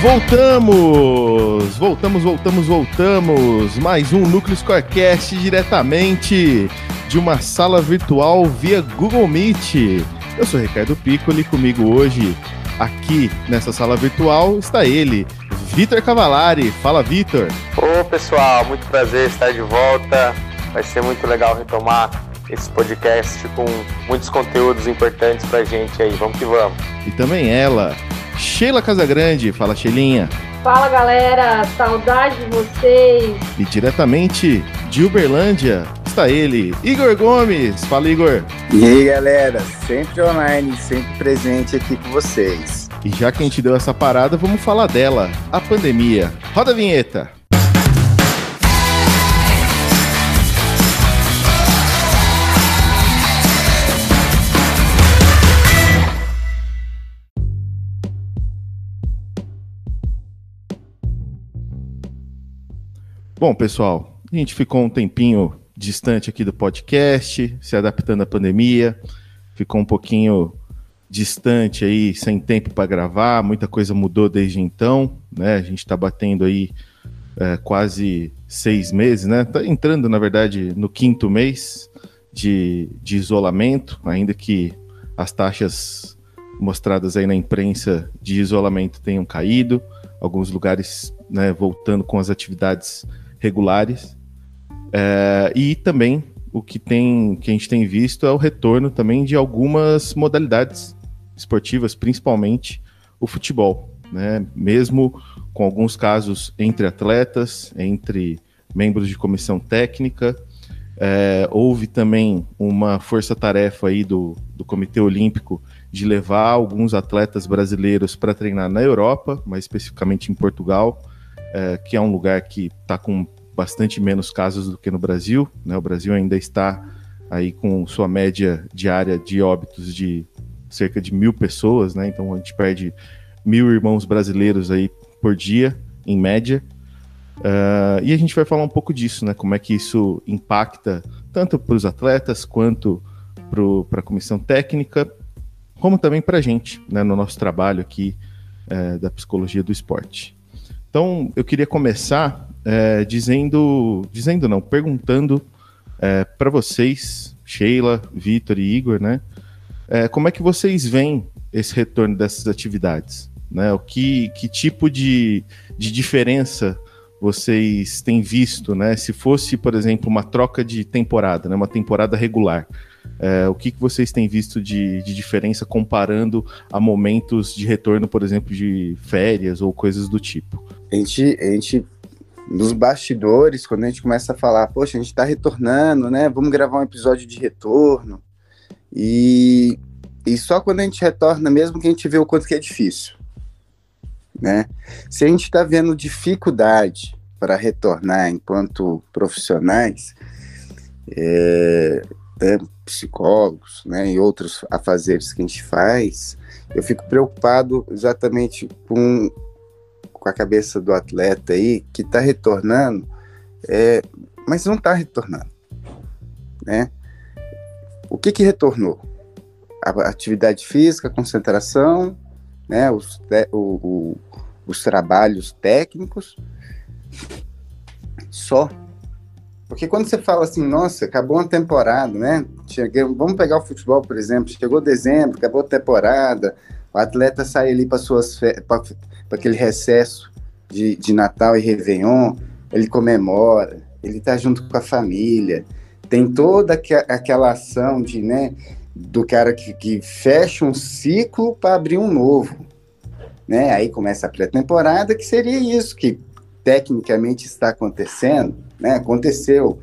Voltamos! Voltamos, voltamos, voltamos! Mais um Núcleo Scorecast diretamente de uma sala virtual via Google Meet. Eu sou Ricardo Piccoli, comigo hoje, aqui nessa sala virtual, está ele, Vitor Cavalari. Fala, Vitor! Ô pessoal, muito prazer estar de volta. Vai ser muito legal retomar esse podcast com muitos conteúdos importantes pra gente aí. Vamos que vamos. E também ela, Sheila Casagrande. Fala, Sheilinha. Fala galera, saudade de vocês. E diretamente de Uberlândia está ele, Igor Gomes. Fala, Igor. E aí, galera, sempre online, sempre presente aqui com vocês. E já que a gente deu essa parada, vamos falar dela, a pandemia. Roda a vinheta. Bom, pessoal, a gente ficou um tempinho distante aqui do podcast, se adaptando à pandemia, ficou um pouquinho distante aí, sem tempo para gravar, muita coisa mudou desde então, né? A gente está batendo aí é, quase seis meses, né? Tá entrando, na verdade, no quinto mês de, de isolamento, ainda que as taxas mostradas aí na imprensa de isolamento tenham caído, alguns lugares né, voltando com as atividades regulares. É, e também o que, tem, que a gente tem visto é o retorno também de algumas modalidades esportivas, principalmente o futebol. Né? Mesmo com alguns casos entre atletas, entre membros de comissão técnica. É, houve também uma força-tarefa aí do, do Comitê Olímpico de levar alguns atletas brasileiros para treinar na Europa, mais especificamente em Portugal, é, que é um lugar que está com bastante menos casos do que no Brasil. Né? O Brasil ainda está aí com sua média diária de óbitos de cerca de mil pessoas, né? Então a gente perde mil irmãos brasileiros aí por dia, em média. Uh, e a gente vai falar um pouco disso, né? Como é que isso impacta tanto para os atletas quanto para a comissão técnica, como também para a gente, né? No nosso trabalho aqui uh, da psicologia do esporte. Então, eu queria começar é, dizendo, dizendo não, perguntando é, para vocês, Sheila, Vitor e Igor, né? É, como é que vocês veem esse retorno dessas atividades? Né? O que, que tipo de, de diferença vocês têm visto, né? Se fosse, por exemplo, uma troca de temporada, né? Uma temporada regular, é, o que, que vocês têm visto de, de diferença comparando a momentos de retorno, por exemplo, de férias ou coisas do tipo? A gente, a gente nos bastidores, quando a gente começa a falar, poxa, a gente está retornando, né? Vamos gravar um episódio de retorno. E, e só quando a gente retorna mesmo que a gente vê o quanto que é difícil, né? Se a gente está vendo dificuldade para retornar enquanto profissionais, é, né, psicólogos, né, e outros afazeres que a gente faz, eu fico preocupado exatamente com, com a cabeça do atleta aí que está retornando, é, mas não está retornando, né? O que que retornou? A atividade física, a concentração, né, os, o, o, os trabalhos técnicos, só porque quando você fala assim, nossa, acabou uma temporada, né? Cheguei, vamos pegar o futebol, por exemplo, chegou dezembro, acabou a temporada, o atleta sai ali para aquele recesso de, de Natal e Réveillon, ele comemora, ele está junto com a família, tem toda aquela ação de, né, do cara que, que fecha um ciclo para abrir um novo, né? Aí começa a pré-temporada, que seria isso que tecnicamente está acontecendo, né? Aconteceu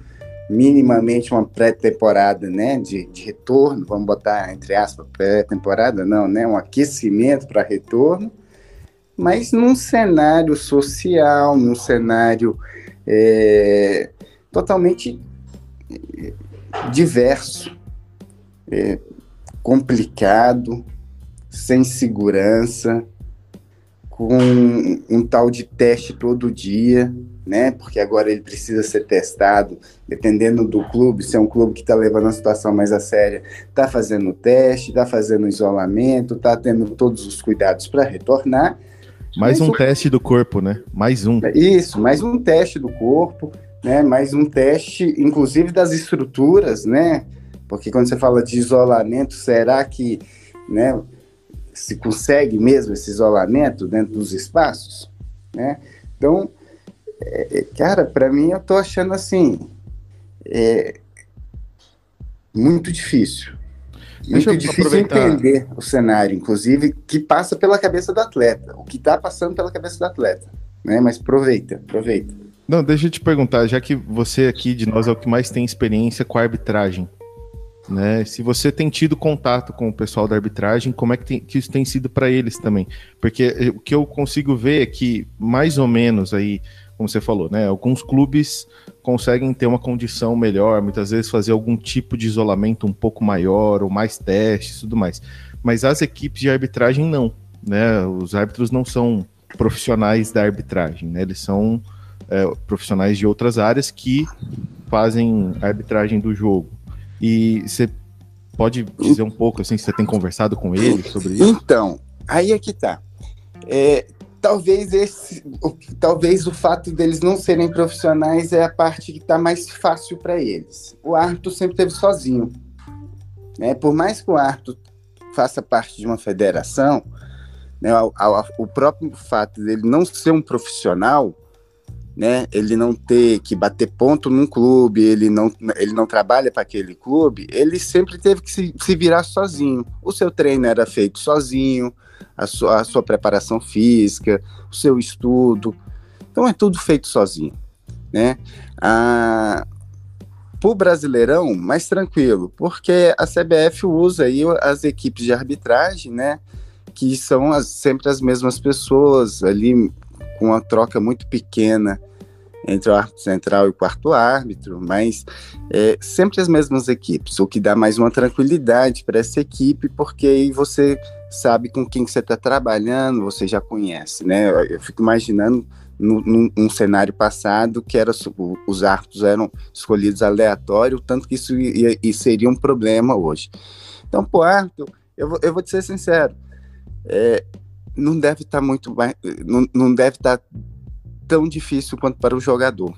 minimamente uma pré-temporada, né, de, de, retorno, vamos botar entre aspas pré-temporada, não, né, um aquecimento para retorno, mas num cenário social, num cenário é, totalmente é, diverso, é, complicado, sem segurança, com um tal de teste todo dia, né? Porque agora ele precisa ser testado, dependendo do clube, se é um clube que está levando a situação mais a séria, está fazendo o teste, está fazendo o isolamento, está tendo todos os cuidados para retornar. Mais um teste do corpo, né? Mais um. Isso, mais um teste do corpo, né? Mais um teste, inclusive das estruturas, né? Porque quando você fala de isolamento, será que, né? Se consegue mesmo esse isolamento dentro dos espaços, né? Então, é, é cara, para mim eu tô achando assim, é, muito difícil. Muito Deixa difícil aproveitar. entender o cenário, inclusive, que passa pela cabeça do atleta, o que está passando pela cabeça do atleta. Né? Mas aproveita, aproveita. Não, deixa eu te perguntar, já que você aqui de nós é o que mais tem experiência com a arbitragem, né? Se você tem tido contato com o pessoal da arbitragem, como é que, tem, que isso tem sido para eles também? Porque o que eu consigo ver é que mais ou menos aí como você falou, né? Alguns clubes conseguem ter uma condição melhor, muitas vezes fazer algum tipo de isolamento um pouco maior, ou mais testes tudo mais. Mas as equipes de arbitragem não, né? Os árbitros não são profissionais da arbitragem, né? Eles são é, profissionais de outras áreas que fazem arbitragem do jogo. E você pode dizer um pouco assim, se você tem conversado com eles sobre isso? Então, aí é que tá. É, talvez esse, talvez o fato deles não serem profissionais é a parte que está mais fácil para eles. O árbitro sempre teve sozinho, né? Por mais que o árbitro faça parte de uma federação, né, o, o próprio fato dele não ser um profissional, né, ele não ter que bater ponto num clube, ele não, ele não trabalha para aquele clube, ele sempre teve que se, se virar sozinho. O seu treino era feito sozinho, a sua, a sua preparação física, o seu estudo. Então é tudo feito sozinho, né? Ah, para o Brasileirão, mais tranquilo, porque a CBF usa aí as equipes de arbitragem, né? Que são as, sempre as mesmas pessoas ali com uma troca muito pequena entre o árbitro central e o quarto árbitro, mas é, sempre as mesmas equipes, o que dá mais uma tranquilidade para essa equipe, porque aí você sabe com quem você está trabalhando, você já conhece, né? Eu, eu fico imaginando num, cenário passado que era, os árbitros eram escolhidos aleatório, tanto que isso ia, ia seria um problema hoje. Então, pro árbitro, eu vou, eu vou te ser sincero, é, não deve estar tá muito não, não deve estar tá tão difícil quanto para o jogador,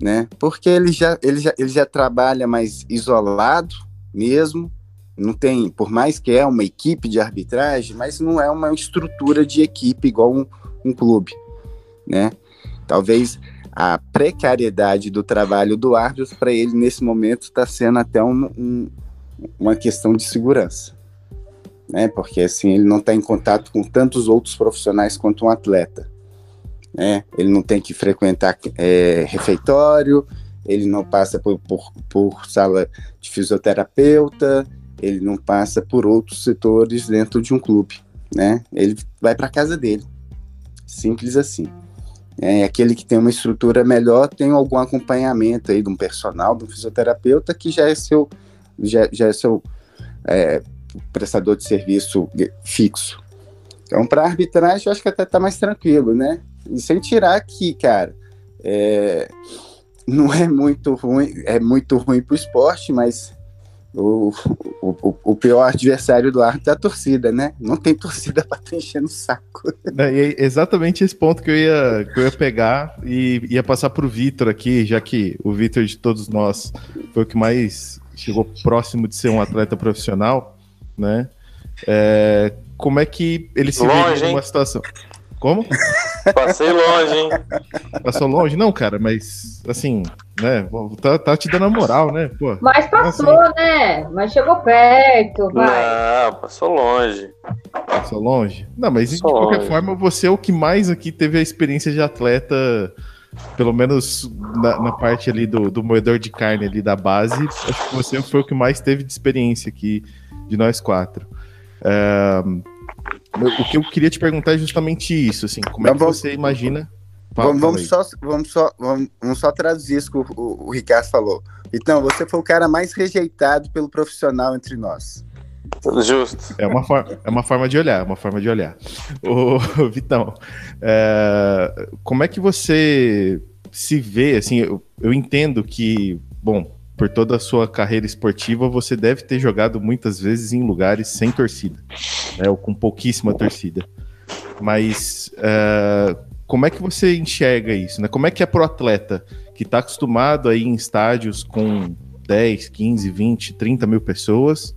né? Porque ele já, ele já, ele já trabalha mais isolado mesmo, não tem, por mais que é uma equipe de arbitragem, mas não é uma estrutura de equipe igual um, um clube, né? Talvez a precariedade do trabalho do árbitro para ele nesse momento está sendo até um, um, uma questão de segurança, né? Porque assim ele não está em contato com tantos outros profissionais quanto um atleta, né? Ele não tem que frequentar é, refeitório, ele não passa por, por, por sala de fisioterapeuta, ele não passa por outros setores dentro de um clube, né? Ele vai para casa dele, simples assim. É aquele que tem uma estrutura melhor tem algum acompanhamento aí de um personal, de um fisioterapeuta que já é seu, já, já é seu é, prestador de serviço fixo. Então, para arbitragem, eu acho que até tá mais tranquilo, né? E sem tirar que, cara, é, não é muito ruim, é muito ruim para o esporte, mas o, o, o, pior adversário do árbitro é a torcida, né? Não tem torcida para estar enchendo o saco. É exatamente esse ponto que eu ia, que eu ia pegar e ia passar para o Vitor aqui, já que o Vitor de todos nós foi o que mais chegou próximo de ser um atleta profissional, né? É, como é que ele se Longe, vê numa situação? Como? Passei longe, hein? Passou longe? Não, cara, mas assim, né? Tá, tá te dando a moral, né? Pô, mas passou, assim. né? Mas chegou perto, vai. Não, passou longe. Passou longe? Não, mas passou de qualquer longe. forma, você é o que mais aqui teve a experiência de atleta, pelo menos na, na parte ali do, do moedor de carne ali da base. Acho que você foi o que mais teve de experiência aqui de nós quatro. É, o que eu queria te perguntar é justamente isso, assim, como é que você imagina... Fala, vamos, vamos, só, vamos, só, vamos, vamos, só traduzir isso que o, o, o, Ricardo falou. Então, você foi o cara mais rejeitado pelo profissional entre nós. Justo. É uma, forma, é uma forma de olhar, uma forma de olhar. Ô, Vitão, é, como é que você se vê, assim, eu, eu entendo que, bom, por toda a sua carreira esportiva, você deve ter jogado muitas vezes em lugares sem torcida, né, ou com pouquíssima torcida. Mas uh, como é que você enxerga isso? Né? Como é que é pro atleta que está acostumado a ir em estádios com 10, 15, 20, 30 mil pessoas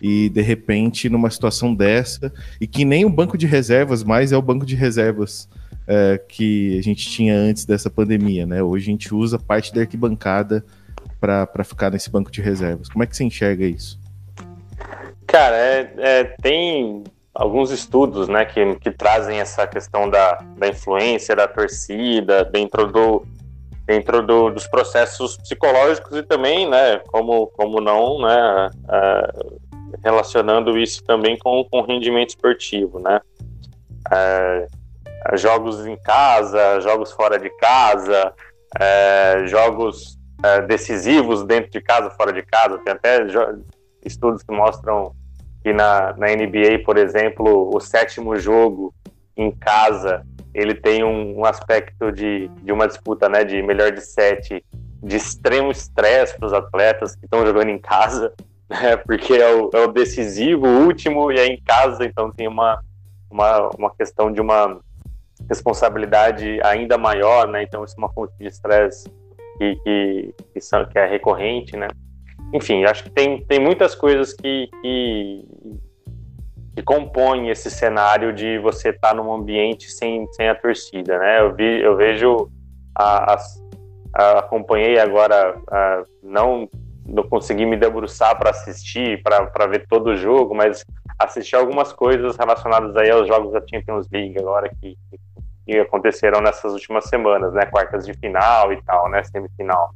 e de repente numa situação dessa e que nem o banco de reservas mais é o banco de reservas é, que a gente tinha antes dessa pandemia, né? Hoje a gente usa parte da arquibancada para ficar nesse banco de reservas. Como é que você enxerga isso? Cara, é, é, tem alguns estudos né, que, que trazem essa questão da, da influência da torcida dentro do, dentro do, dos processos psicológicos e também, né, como, como não, né, uh, relacionando isso também com o rendimento esportivo, né. Uh, jogos em casa, jogos fora de casa, uh, jogos decisivos dentro de casa, fora de casa, tem até estudos que mostram que na, na NBA, por exemplo, o sétimo jogo em casa ele tem um, um aspecto de, de uma disputa né, de melhor de sete de extremo estresse para os atletas que estão jogando em casa, né, porque é o, é o, decisivo, o último, e é em casa, então tem uma, uma, uma questão de uma responsabilidade ainda maior, né, então isso é uma fonte de estresse que, que, que, são, que é recorrente, né. Enfim, acho que tem, tem muitas coisas que, que que compõe esse cenário de você estar tá num ambiente sem, sem a torcida, né? Eu, vi, eu vejo, a, a, a acompanhei agora, a, não, não consegui me debruçar para assistir, para ver todo o jogo, mas assisti algumas coisas relacionadas aí aos jogos da Champions League agora que, que aconteceram nessas últimas semanas, né? Quartas de final e tal, né? Semifinal.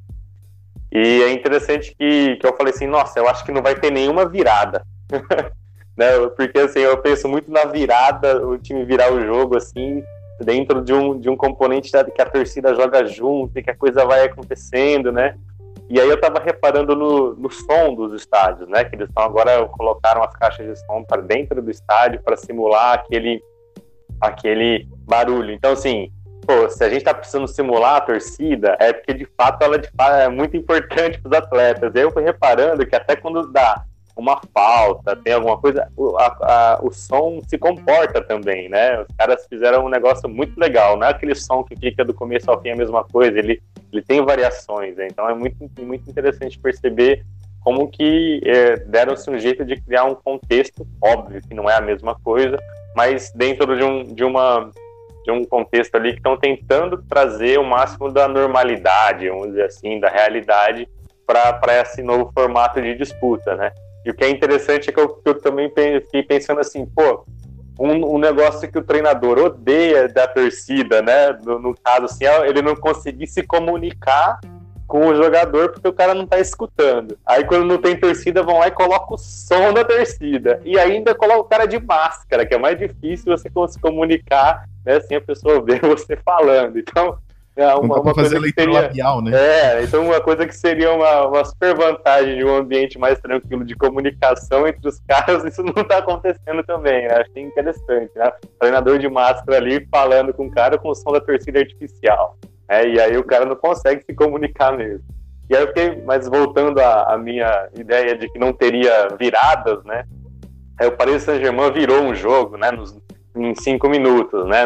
E é interessante que, que eu falei assim, nossa, eu acho que não vai ter nenhuma virada. né? Porque assim, eu penso muito na virada, o time virar o jogo assim, dentro de um, de um componente que a torcida joga junto e que a coisa vai acontecendo, né? E aí eu tava reparando no, no som dos estádios, né? Que eles estão agora colocaram as caixas de som para dentro do estádio para simular aquele aquele barulho. Então assim, pô, se a gente tá precisando simular a torcida, é porque de fato ela de fato, é muito importante para os atletas. Eu fui reparando que até quando dá uma falta, tem alguma coisa, o, a, a, o som se comporta também, né? Os caras fizeram um negócio muito legal, não é aquele som que fica do começo ao fim a mesma coisa, ele, ele tem variações, né? então é muito, muito interessante perceber como que é, deram-se um jeito de criar um contexto, óbvio que não é a mesma coisa, mas dentro de, um, de, uma, de um contexto ali que estão tentando trazer o máximo da normalidade, vamos dizer assim, da realidade para esse novo formato de disputa, né? E o que é interessante é que eu, que eu também fiquei pensando assim, pô, um, um, negócio que o treinador odeia da torcida, né? No, no, caso, assim, é ele não conseguir se comunicar com o jogador porque o cara não tá escutando. Aí quando não tem torcida, vão lá e colocam o som da torcida. E ainda coloca o cara de máscara, que é mais difícil você se comunicar, né? Assim a pessoa ver você falando. Então, é, uma, uma fazer leitura seria, labial, né? É, então uma coisa que seria uma, uma super vantagem de um ambiente mais tranquilo de comunicação entre os caras, isso não está acontecendo também, né? Achei interessante, né? treinador de máscara ali falando com o cara com o som da torcida artificial. É, e aí o cara não consegue se comunicar mesmo. E aí eu fiquei, mas voltando à, minha ideia de que não teria viradas, né? Aí o Paris Saint-Germain virou um jogo, né? Nos, em cinco minutos, né?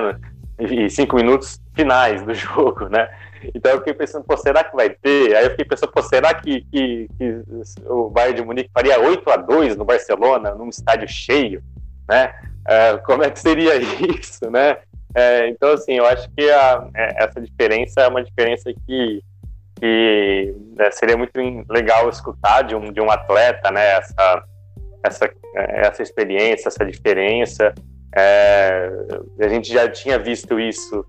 E cinco minutos finais do jogo, né? Então eu fiquei pensando, pô, será que vai ter? Aí eu fiquei pensando, pô, será que, que, que o Bayern de Munique faria 8 a 2 no Barcelona, num estádio cheio, né? É, como é que seria isso, né? É, então, assim, eu acho que a, é, essa diferença é uma diferença que, que né, seria muito legal escutar de um, de um atleta, né? Essa, essa, essa experiência, essa diferença. É, a gente já tinha visto isso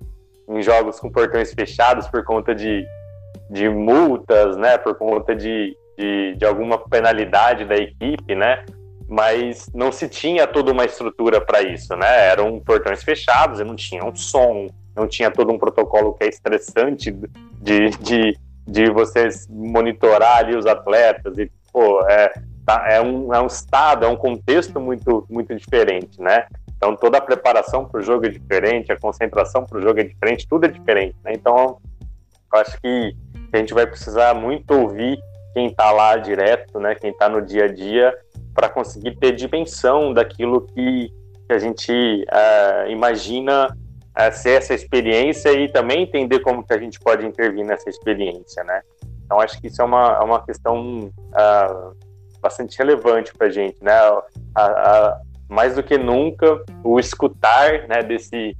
em jogos com portões fechados por conta de, de multas, né, por conta de, de, de alguma penalidade da equipe, né, mas não se tinha toda uma estrutura para isso, né, eram portões fechados não tinha um som, não tinha todo um protocolo que é estressante de, de, de vocês monitorar ali os atletas e, pô, é, tá, é, um, é um estado, é um contexto muito, muito diferente, né, então toda a preparação para o jogo é diferente, a concentração para o jogo é diferente, tudo é diferente. Né? Então eu acho que a gente vai precisar muito ouvir quem está lá direto, né? Quem está no dia a dia, para conseguir ter dimensão daquilo que, que a gente uh, imagina uh, ser essa experiência e também entender como que a gente pode intervir nessa experiência, né? Então acho que isso é uma, é uma questão uh, bastante relevante para a gente, né? mais do que nunca o escutar, né, desse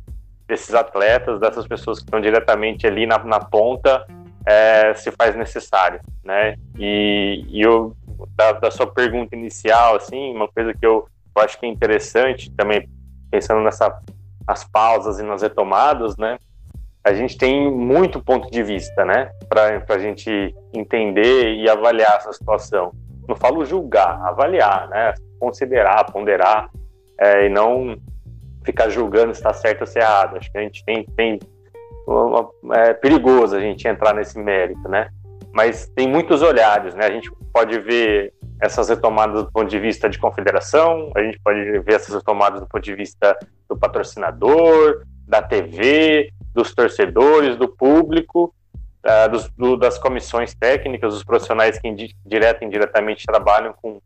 desses atletas, dessas pessoas que estão diretamente ali na, na ponta, é, se faz necessário, né? E, e eu, da, da, sua pergunta inicial, assim, uma coisa que eu, eu acho que é interessante também, pensando nessa as pausas e nas retomadas, né? A gente tem muito ponto de vista, né? Para a gente entender e avaliar essa situação. Não falo julgar, avaliar, né? Considerar, ponderar, é, e não ficar julgando se está certo ou se é errado. Acho que a gente tem, tem é perigoso a gente entrar nesse mérito, né? Mas tem muitos olhares, né? A gente pode ver essas retomadas do ponto de vista de confederação, a gente pode ver essas retomadas do ponto de vista do patrocinador, da TV, dos torcedores, do público, uh, dos, do, das comissões técnicas, dos profissionais que direto e indiretamente trabalham com,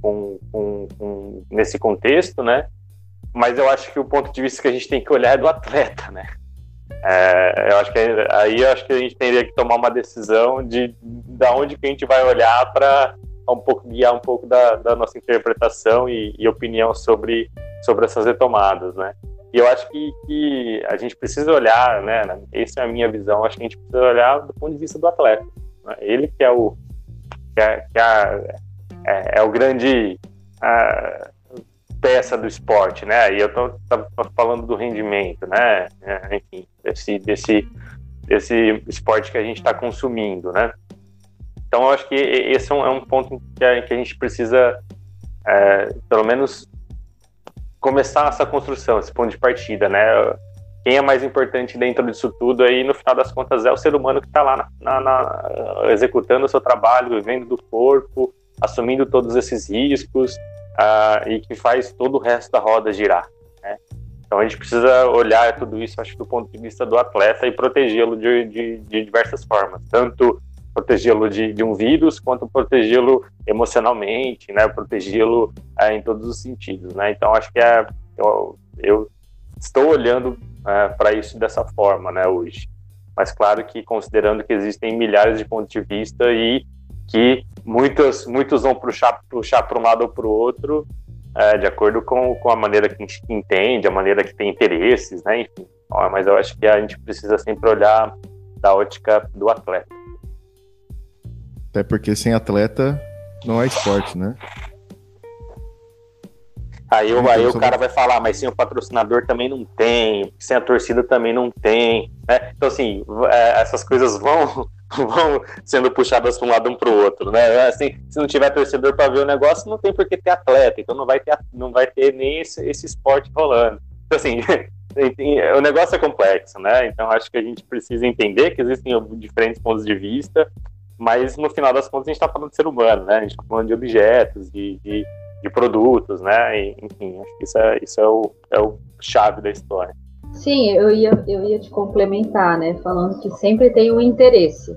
com, com, com, nesse contexto, né? Mas eu acho que o ponto de vista que a gente tem que olhar é do atleta, né? É, eu acho que aí eu acho que a gente teria que tomar uma decisão de da onde que a gente vai olhar para um pouco guiar um pouco da, da nossa interpretação e, e, opinião sobre sobre essas retomadas, né? E eu acho que, que, a gente precisa olhar, né? Essa é a minha visão. Acho que a gente precisa olhar do ponto de vista do atleta. Né? Ele que é o que é, que é, é, é o grande peça do esporte, né? E eu tô, tô, falando do rendimento, né? É, enfim, desse, desse, desse esporte que a gente está consumindo, né? Então, eu acho que esse é um, é ponto que a, que a, gente precisa, é, pelo menos, começar essa construção, esse ponto de partida, né? Quem é mais importante dentro disso tudo aí, no final das contas, é o ser humano que está lá na, na, executando o seu trabalho, vivendo do corpo, assumindo todos esses riscos, uh, e que faz todo o resto da roda girar. Né? Então a gente precisa olhar tudo isso, acho, do ponto de vista do atleta e protegê-lo de, de, de, diversas formas, tanto protegê-lo de, de, um vírus quanto protegê-lo emocionalmente, né? Protegê-lo uh, em todos os sentidos, né? Então acho que é, eu, eu estou olhando uh, para isso dessa forma, né? Hoje, mas claro que considerando que existem milhares de pontos de vista e que muitos, muitos vão puxar puxar para um lado ou para o outro, é, de acordo com, com a maneira que a gente entende, a maneira que tem interesses, né? Enfim. Mas eu acho que a gente precisa sempre olhar da ótica do atleta. Até porque sem atleta não há esporte, né? Aí, eu, aí o cara vai falar, mas sem o patrocinador também não tem, sem a torcida também não tem. Né? Então, assim, é, essas coisas vão, vão sendo puxadas para um lado um para o outro, né? Assim, se não tiver torcedor para ver o negócio, não tem por que ter atleta, então não vai ter, não vai ter nem esse, esse esporte rolando. Então, assim, o negócio é complexo, né? Então acho que a gente precisa entender que existem diferentes pontos de vista, mas no final das contas a gente está falando de ser humano, né? A gente está falando de objetos, de, de, de, produtos, né? E, enfim, acho que isso é, isso é, o, é o chave da história. Sim, eu ia, eu ia te complementar, né? Falando que sempre tem um interesse.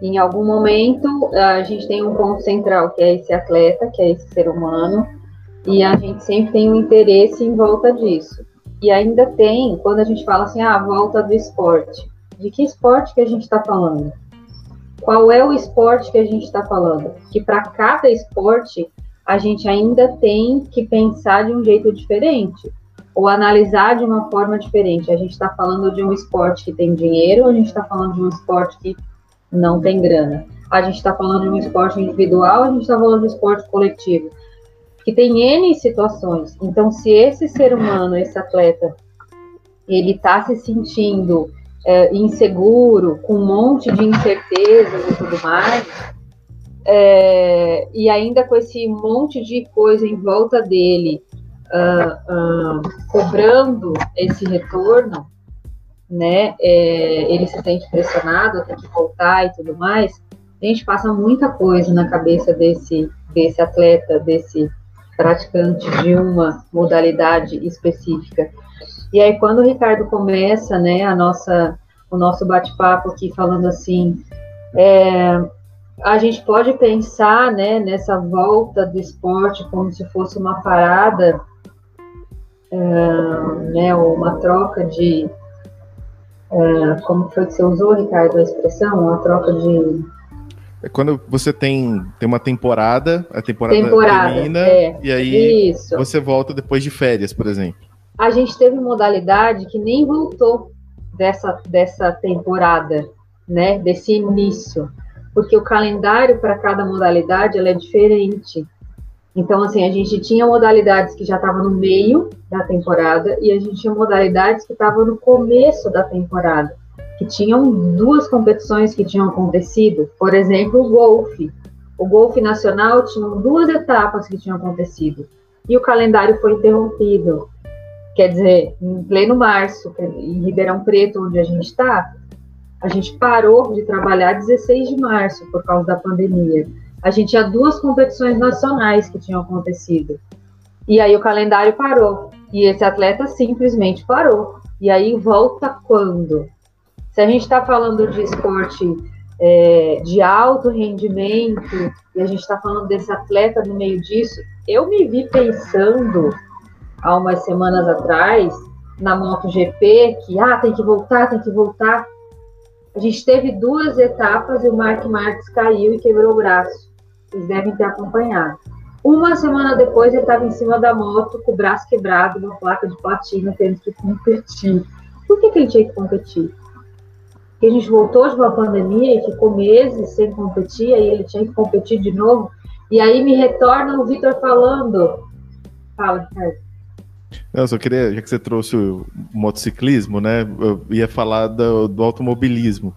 Em algum momento, a gente tem um ponto central, que é esse atleta, que é esse ser humano, e a gente sempre tem um interesse em volta disso. E ainda tem, quando a gente fala assim, ah, volta do esporte. De que esporte que a gente está falando? Qual é o esporte que a gente está falando? Que para cada esporte, a gente ainda tem que pensar de um jeito diferente ou analisar de uma forma diferente. A gente está falando de um esporte que tem dinheiro, ou a gente está falando de um esporte que não tem grana. A gente está falando de um esporte individual, a gente está falando de um esporte coletivo, que tem N situações. Então, se esse ser humano, esse atleta, ele está se sentindo é, inseguro, com um monte de incertezas e tudo mais, é, e ainda com esse monte de coisa em volta dele, uh, uh, cobrando esse retorno, né? É, ele se sente pressionado, tem que voltar e tudo mais. A gente passa muita coisa na cabeça desse, desse atleta, desse praticante de uma modalidade específica. E aí, quando o Ricardo começa, né, a nossa, o nosso bate-papo aqui falando assim, é, a gente pode pensar, né, nessa volta do esporte como se fosse uma parada uh, né, uma troca de. Uh, como foi que você usou, Ricardo, a expressão? Uma troca de. É quando você tem, tem uma temporada, a temporada, temporada termina, é, e aí isso. você volta depois de férias, por exemplo. A gente teve modalidade que nem voltou dessa, dessa temporada, né? Desse início. Porque o calendário para cada modalidade ela é diferente. Então, assim, a gente tinha modalidades que já estavam no meio da temporada e a gente tinha modalidades que estavam no começo da temporada, que tinham duas competições que tinham acontecido. Por exemplo, o golfe. O golfe nacional tinha duas etapas que tinham acontecido e o calendário foi interrompido. Quer dizer, em pleno março, em Ribeirão Preto, onde a gente está, a gente parou de trabalhar 16 de março por causa da pandemia a gente tinha duas competições nacionais que tinham acontecido. E aí o calendário parou. E esse atleta simplesmente parou. E aí volta quando? Se a gente está falando de esporte é, de alto rendimento, e a gente está falando desse atleta no meio disso, eu me vi pensando há umas semanas atrás na MotoGP que ah, tem que voltar, tem que voltar. A gente teve duas etapas e o Mark Marques caiu e quebrou o braço. Vocês devem ter acompanhado. Uma semana depois, ele estava em cima da moto, com o braço quebrado, uma placa de platina, tendo que competir. Por que, que ele tinha que competir? Porque a gente voltou de uma pandemia e ficou meses sem competir, aí ele tinha que competir de novo. E aí me retorna o Vitor falando. Fala, Ricardo. Não, só queria, já que você trouxe o motociclismo, né? Eu ia falar do, do automobilismo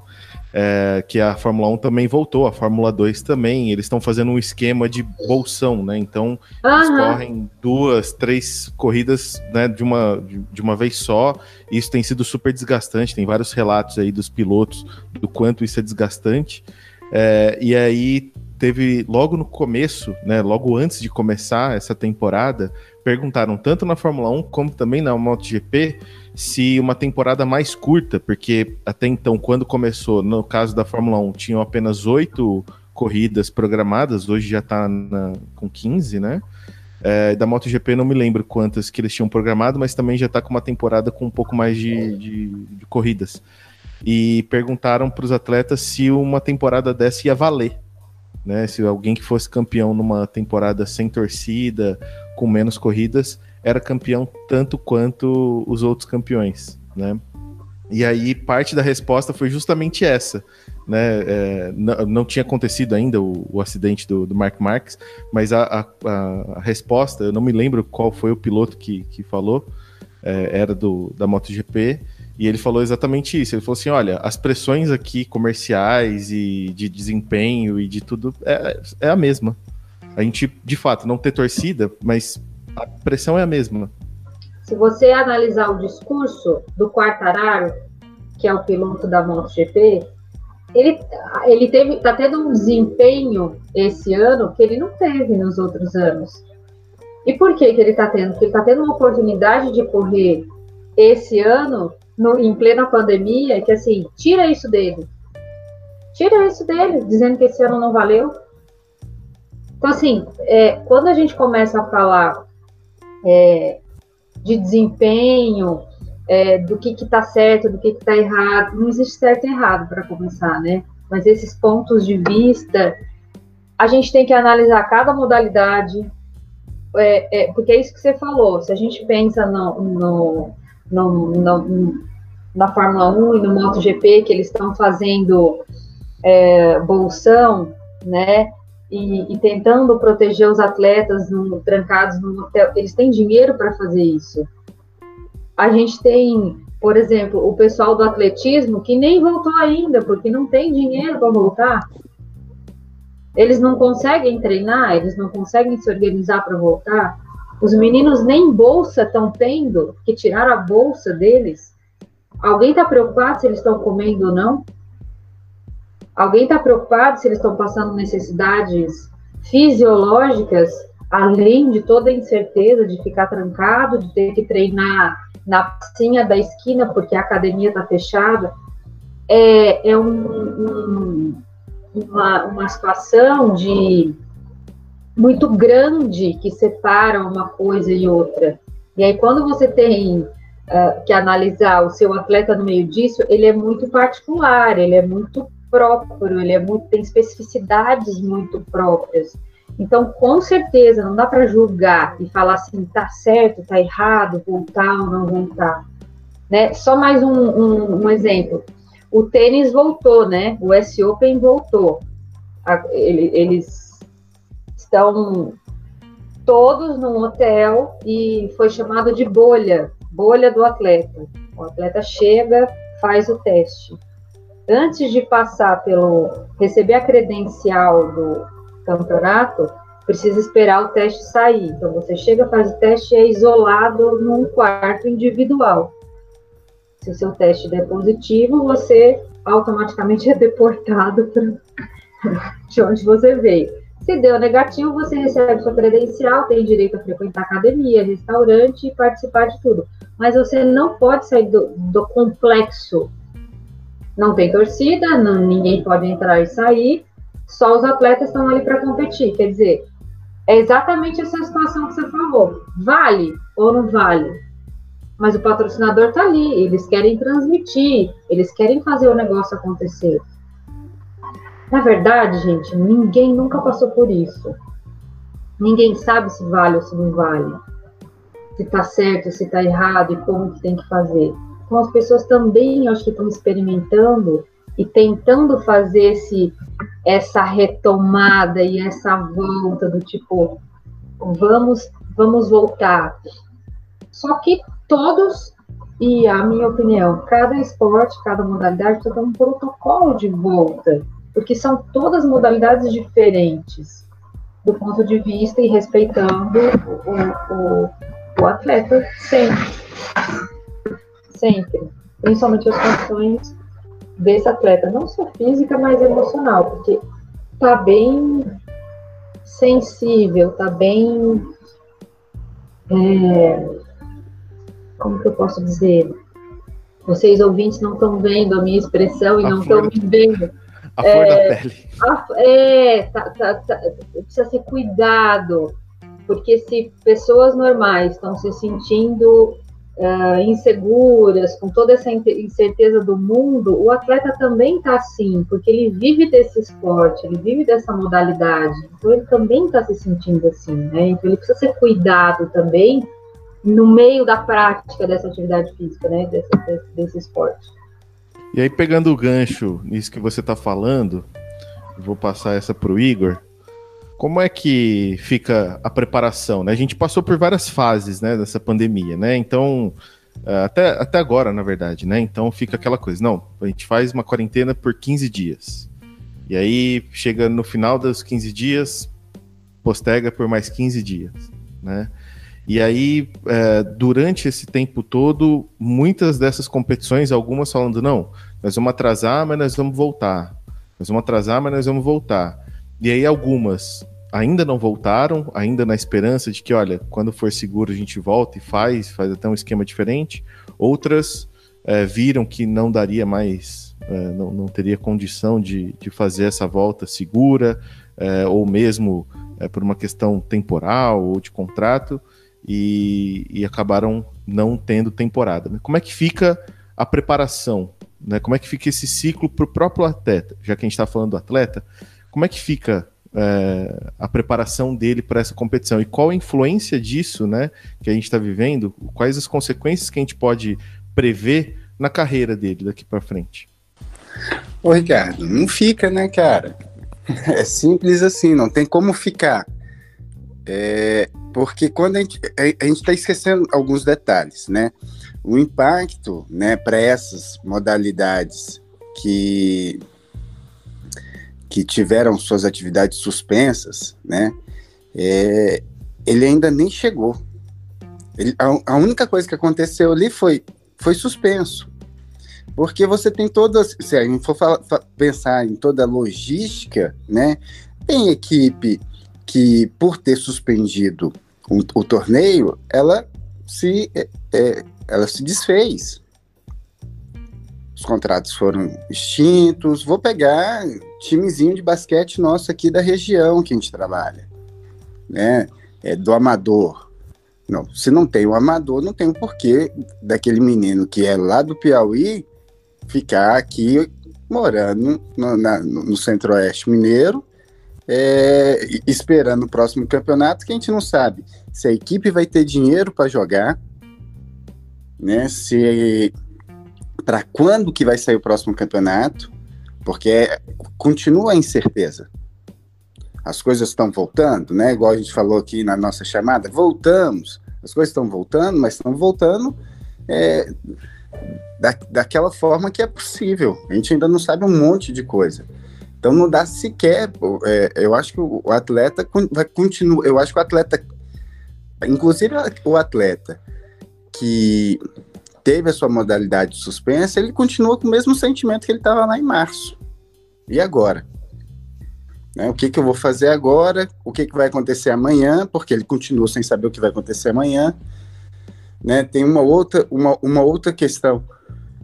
é, que a Fórmula 1 também voltou, a Fórmula 2 também. Eles estão fazendo um esquema de bolsão, né? Então, uhum. eles correm duas, três corridas né, de, uma, de, uma vez só. Isso tem sido super desgastante. Tem vários relatos aí dos pilotos do quanto isso é desgastante. É, e aí teve logo no começo, né? Logo antes de começar essa temporada, perguntaram tanto na Fórmula 1 como também na MotoGP se uma temporada mais curta, porque até então, quando começou, no caso da Fórmula 1, tinham apenas oito corridas programadas, hoje já está com 15, né? É, da MotoGP não me lembro quantas que eles tinham programado, mas também já está com uma temporada com um pouco mais de, de, de corridas. E perguntaram para os atletas se uma temporada dessa ia valer. Né, se alguém que fosse campeão numa temporada sem torcida, com menos corridas, era campeão tanto quanto os outros campeões, né? E aí parte da resposta foi justamente essa, né? É, não, não, tinha acontecido ainda o, o acidente do, do, Mark Marques, mas a, a, a, resposta, eu não me lembro qual foi o piloto que, que falou, é, era do da MotoGP, e ele falou exatamente isso. Ele falou assim: olha, as pressões aqui comerciais e de desempenho e de tudo é, é a mesma. A gente, de fato, não ter torcida, mas a pressão é a mesma. Se você analisar o discurso do Quartararo, que é o piloto da MotoGP, ele ele teve tá tendo um desempenho esse ano que ele não teve nos outros anos. E por que que ele está tendo? Porque ele está tendo uma oportunidade de correr esse ano no, em plena pandemia, que assim, tira isso dele. Tira isso dele, dizendo que esse ano não valeu. Então, assim, é, quando a gente começa a falar é, de desempenho, é, do que está certo, do que está errado. Não existe certo e errado para começar, né? Mas esses pontos de vista, a gente tem que analisar cada modalidade, é, é, porque é isso que você falou. Se a gente pensa no, no, no, no na Fórmula 1 e no MotoGP, que eles estão fazendo é, bolsão, né? E, e, tentando proteger os atletas no, trancados no hotel. Eles têm dinheiro para fazer isso. A gente tem, por exemplo, o pessoal do atletismo que nem voltou ainda, porque não tem dinheiro para voltar. Eles não conseguem treinar, eles não conseguem se organizar para voltar. Os meninos nem bolsa estão tendo, que tiraram a bolsa deles. Alguém está preocupado se eles estão comendo ou não? Alguém está preocupado se eles estão passando necessidades fisiológicas, além de toda a incerteza de ficar trancado, de ter que treinar na piscina da esquina porque a academia está fechada? É, é um, um, uma, uma situação de muito grande que separa uma coisa e outra. E aí, quando você tem uh, que analisar o seu atleta no meio disso, ele é muito particular, ele é muito próprio, ele é muito, tem especificidades muito próprias. Então, com certeza, não dá para julgar e falar assim, tá certo, tá errado, voltar ou não voltar. Né? Só mais um, um, um exemplo. O tênis voltou, né? O S Open voltou. eles estão todos num hotel e foi chamado de bolha, bolha do atleta. O atleta chega, faz o teste. Antes de passar pelo receber a credencial do campeonato, precisa esperar o teste sair. Então você chega, faz o teste e é isolado num quarto individual. Se o seu teste der positivo, você automaticamente é deportado de onde você veio. Se deu negativo, você recebe sua credencial, tem direito a frequentar academia, restaurante e participar de tudo. Mas você não pode sair do, do complexo. Não tem torcida, não, ninguém pode entrar e sair, só os atletas estão ali para competir. Quer dizer, é exatamente essa situação que você falou. Vale ou não vale? Mas o patrocinador está ali, eles querem transmitir, eles querem fazer o negócio acontecer. Na verdade, gente, ninguém nunca passou por isso. Ninguém sabe se vale ou se não vale. Se está certo, se está errado e como que tem que fazer. Então as pessoas também acho que estão experimentando e tentando fazer esse, essa retomada e essa volta do tipo, vamos, vamos voltar. Só que todos, e a minha opinião, cada esporte, cada modalidade precisa ter um protocolo de volta porque são todas modalidades diferentes do ponto de vista e respeitando o, o, o atleta sempre. Sempre. Principalmente as condições desse atleta, não só física, mas emocional, porque tá bem sensível, tá bem. É, como que eu posso dizer? Vocês ouvintes não estão vendo a minha expressão e não estão me vendo. A flor é, da pele. A, é, tá, tá, tá, precisa ser cuidado, porque se pessoas normais estão se sentindo uh, inseguras, com toda essa incerteza do mundo, o atleta também está assim, porque ele vive desse esporte, ele vive dessa modalidade, então ele também está se sentindo assim, né? Então ele precisa ser cuidado também no meio da prática dessa atividade física, né? Desse, desse, desse esporte. E aí, pegando o gancho nisso que você está falando, vou passar essa para o Igor. Como é que fica a preparação? Né? A gente passou por várias fases né, dessa pandemia, né? Então, é, até, até agora, na verdade, né? Então fica aquela coisa, não, a gente faz uma quarentena por 15 dias. E aí chega no final dos 15 dias, postega por mais 15 dias, né? E aí, é, durante esse tempo todo, muitas dessas competições, algumas falando, não, nós vamos atrasar, mas nós vamos voltar. Nós vamos atrasar, mas nós vamos voltar. E aí, algumas ainda não voltaram, ainda na esperança de que, olha, quando for seguro a gente volta e faz, faz até um esquema diferente. Outras é, viram que não daria mais, é, não, não teria condição de, de fazer essa volta segura, é, ou mesmo é, por uma questão temporal ou de contrato e, e acabaram não tendo temporada. Como é que fica a preparação? Né? Como é que fica esse ciclo para o próprio atleta? Já que a gente está falando do atleta, como é que fica é, a preparação dele para essa competição e qual a influência disso, né, que a gente está vivendo? Quais as consequências que a gente pode prever na carreira dele daqui para frente? Ô Ricardo, não fica, né, cara? É simples assim, não tem como ficar. É, porque quando a gente a está esquecendo alguns detalhes, né? O impacto, né, para essas modalidades que que tiveram suas atividades suspensas, né? É, ele ainda nem chegou. Ele, a, a, única coisa que aconteceu ali foi foi suspenso, porque você tem todas, se a gente for falar, pensar em toda a logística, né? Tem equipe que, por ter suspendido o, o torneio, ela se, é, é, ela se desfez. Os contratos foram extintos. Vou pegar timezinho de basquete nosso aqui da região que a gente trabalha, né? É, do amador. Não, se não tem o amador, não tem o porquê daquele menino que é lá do Piauí ficar aqui morando no, no centro-oeste mineiro, é, esperando o próximo campeonato, que a gente não sabe se a equipe vai ter dinheiro para jogar, né? Se para quando que vai sair o próximo campeonato, porque continua a incerteza. As coisas estão voltando, né? Igual a gente falou aqui na nossa chamada, voltamos. As coisas estão voltando, mas estão voltando é, da, daquela forma que é possível. A gente ainda não sabe um monte de coisa. Então não dá sequer. É, eu acho que o, atleta vai continuar. Eu acho que o atleta, inclusive o atleta que teve a sua modalidade suspensa, ele continua com o mesmo sentimento que ele estava lá em março. E agora? Né, o que, que eu vou fazer agora? O que, que vai acontecer amanhã? Porque ele continua sem saber o que vai acontecer amanhã. Né, tem uma outra, uma, uma outra questão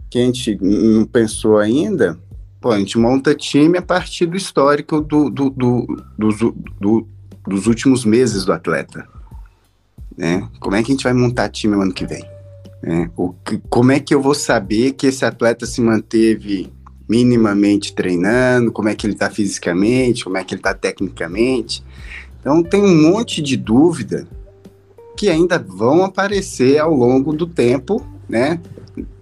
que a gente não pensou ainda, pô, a gente monta time a partir do histórico do, do, do, do, do dos últimos meses do atleta. Né? Como é que a gente vai montar time no ano que vem? Né? O, como é que eu vou saber que esse atleta se manteve minimamente treinando? Como é que ele está fisicamente? Como é que ele está tecnicamente? Então, tem um monte de dúvida que ainda vão aparecer ao longo do tempo, né?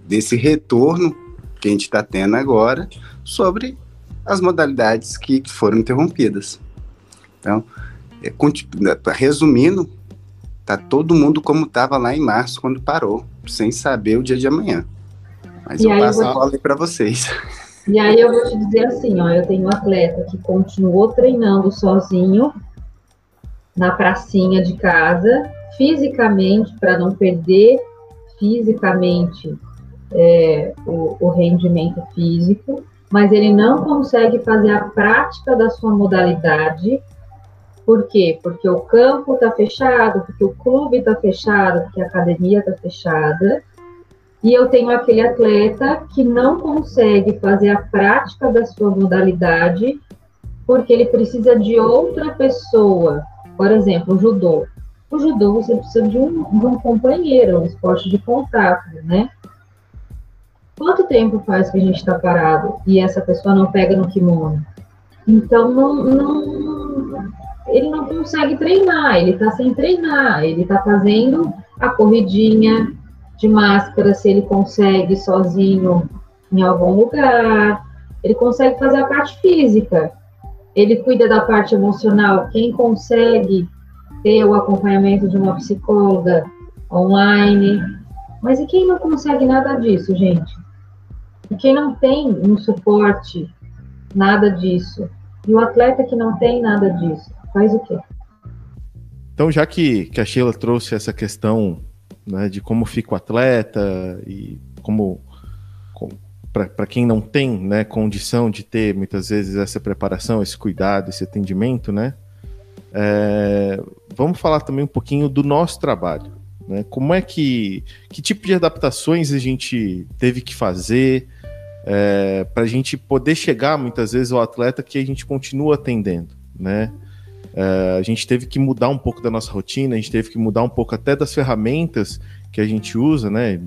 desse retorno que a gente está tendo agora sobre as modalidades que foram interrompidas. Então, é, resumindo, tá todo mundo como estava lá em março quando parou, sem saber o dia de amanhã. Mas e eu passo eu a bola para vocês. E aí eu vou te dizer assim, ó, eu tenho um atleta que continuou treinando sozinho na pracinha de casa, fisicamente, para não perder fisicamente é, o, o rendimento físico, mas ele não consegue fazer a prática da sua modalidade. Por quê? Porque o campo está fechado, porque o clube está fechado, porque a academia está fechada. E eu tenho aquele atleta que não consegue fazer a prática da sua modalidade porque ele precisa de outra pessoa. Por exemplo, o judô. O judô você precisa de um, de um companheiro, um esporte de contato, né? Quanto tempo faz que a gente está parado e essa pessoa não pega no kimono? Então, não, não, ele não consegue treinar, ele está sem treinar, ele está fazendo a corridinha de máscara, se ele consegue sozinho em algum lugar, ele consegue fazer a parte física, ele cuida da parte emocional. Quem consegue ter o acompanhamento de uma psicóloga online, mas e quem não consegue nada disso, gente? E quem não tem um suporte, nada disso, e o atleta que não tem nada disso, faz o quê? Então, já que, que a Sheila trouxe essa questão né, de como fica o atleta e como, como para quem não tem né, condição de ter muitas vezes essa preparação, esse cuidado, esse atendimento, né? É, vamos falar também um pouquinho do nosso trabalho. Né? Como é que. Que tipo de adaptações a gente teve que fazer é, para a gente poder chegar muitas vezes ao atleta que a gente continua atendendo, né? É, a gente teve que mudar um pouco da nossa rotina, a gente teve que mudar um pouco até das ferramentas que a gente usa, né?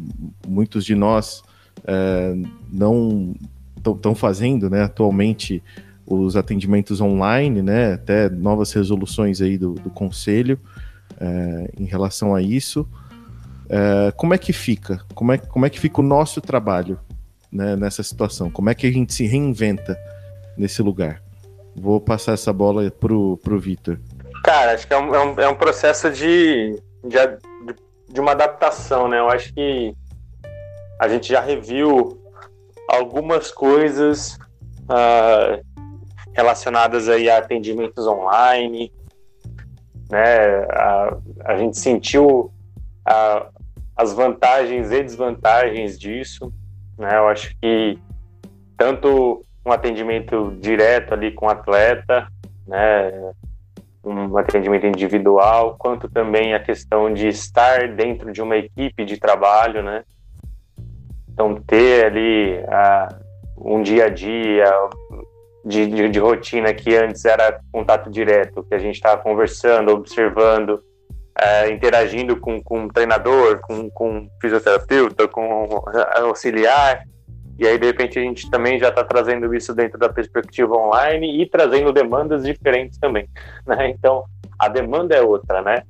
Muitos de nós é, não estão fazendo, né? Atualmente os atendimentos online, né? Até novas resoluções aí do, do conselho é, em relação a isso. Como é que fica? Como é, como é que fica o nosso trabalho né, nessa situação? Como é que a gente se reinventa nesse lugar? Vou passar essa bola pro, pro Vitor. Cara, acho que é um, é um, é um processo de, de, de, uma adaptação, né? Eu acho que a gente já reviu algumas coisas uh, relacionadas aí a atendimentos online, né? A, a gente sentiu a, as vantagens e desvantagens disso. Né? Eu acho que tanto um atendimento direto ali com o atleta, né? um atendimento individual, quanto também a questão de estar dentro de uma equipe de trabalho, né? Então, ter ali uh, um dia a dia de, de, de, rotina que antes era contato direto, que a gente estava conversando, observando, é, interagindo com, com o treinador, com, com fisioterapeuta, com auxiliar, e aí de repente a gente também já está trazendo isso dentro da perspectiva online e trazendo demandas diferentes também, né? Então a demanda é outra, né?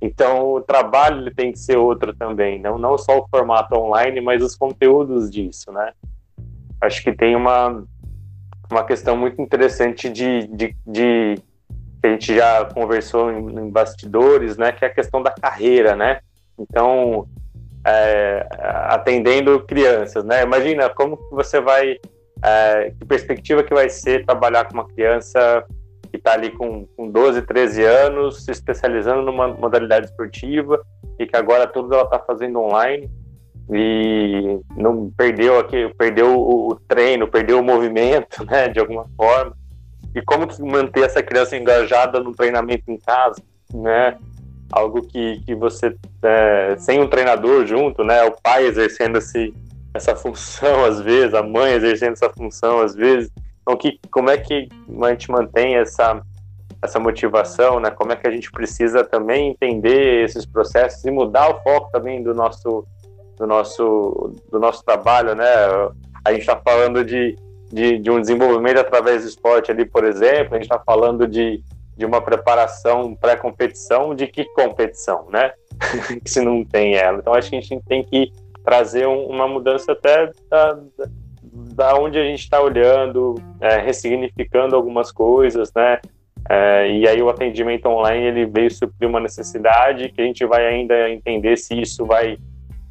Então o trabalho tem que ser outro também, não não só o formato online, mas os conteúdos disso, né? Acho que tem uma uma questão muito interessante de, de, de que a gente já conversou em, em, bastidores, né, que é a questão da carreira, né? Então, é, atendendo crianças, né? Imagina como que você vai, é, que perspectiva que vai ser trabalhar com uma criança que está ali com, com 12, 13 anos, se especializando numa modalidade esportiva e que agora tudo ela está fazendo online e não perdeu aqui, perdeu o, treino, perdeu o movimento, né, de alguma forma. E como manter essa criança engajada no treinamento em casa, né? Algo que, que você, é, sem um treinador junto, né? O pai exercendo esse, essa função às vezes, a mãe exercendo essa função às vezes. Então, que, como é que a gente mantém essa, essa motivação, né? Como é que a gente precisa também entender esses processos e mudar o foco também do nosso do nosso do nosso trabalho, né? A gente está falando de de, de um desenvolvimento através do esporte ali, por exemplo, a gente está falando de, de uma preparação pré-competição, de que competição, né? Se não tem ela. Então acho que a gente tem que trazer um, uma mudança até da, da onde a gente está olhando, é, ressignificando algumas coisas, né? É, e aí o atendimento online ele veio suprir uma necessidade que a gente vai ainda entender se isso vai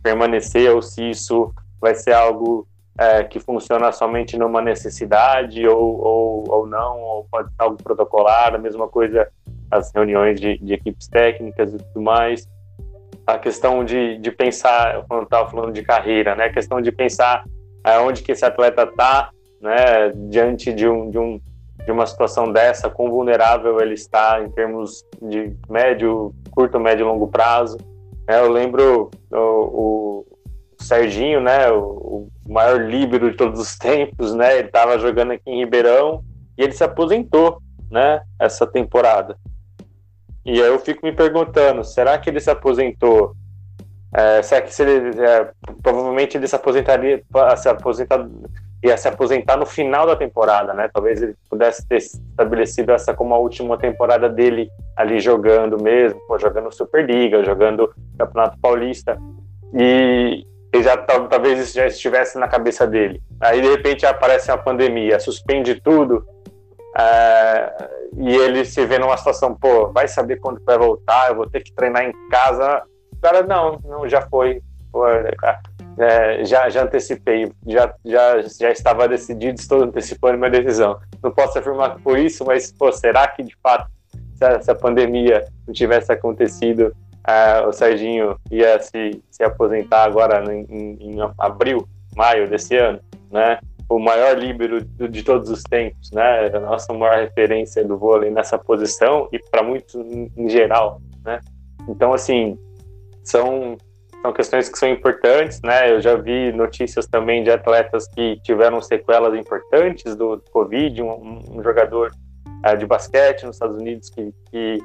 permanecer ou se isso vai ser algo é, que funciona somente numa necessidade ou, ou, ou não, ou pode ser algo protocolar, a mesma coisa as reuniões de, de equipes técnicas e tudo mais. A questão de, de pensar, quando estava falando de carreira, né, a questão de pensar aonde que esse atleta está, né, diante de um, de um de uma situação dessa, quão vulnerável ele está em termos de médio, curto, médio e longo prazo. É, eu lembro o, o, Serginho, né, o, o maior líbero de todos os tempos, né, ele estava jogando aqui em Ribeirão e ele se aposentou, né, essa temporada. E aí eu fico me perguntando, será que ele se aposentou? É, será que se ele, é, provavelmente ele se aposentaria, se aposentar, ia se aposentar no final da temporada, né? Talvez ele pudesse ter estabelecido essa como a última temporada dele ali jogando mesmo, jogando Superliga, jogando Campeonato Paulista. E, ele já talvez isso já estivesse na cabeça dele. Aí de repente aparece a pandemia, suspende tudo é, e ele se vê numa situação, pô, vai saber quando vai voltar, eu vou ter que treinar em casa. O cara, não, não, já foi, pô, é, já, já antecipei, já, já, já estava decidido, estou antecipando minha decisão. Não posso afirmar por isso, mas, pô, será que de fato, se a, se a pandemia não tivesse acontecido, o Serginho ia se, se aposentar agora em, em, abril, maio desse ano, né? O maior líbero de todos os tempos, né? A nossa maior referência do vôlei nessa posição e para muitos em, em geral, né? Então, assim, são são questões que são importantes, né? Eu já vi notícias também de atletas que tiveram sequelas importantes do Covid, um, um jogador uh, de basquete nos Estados Unidos que, que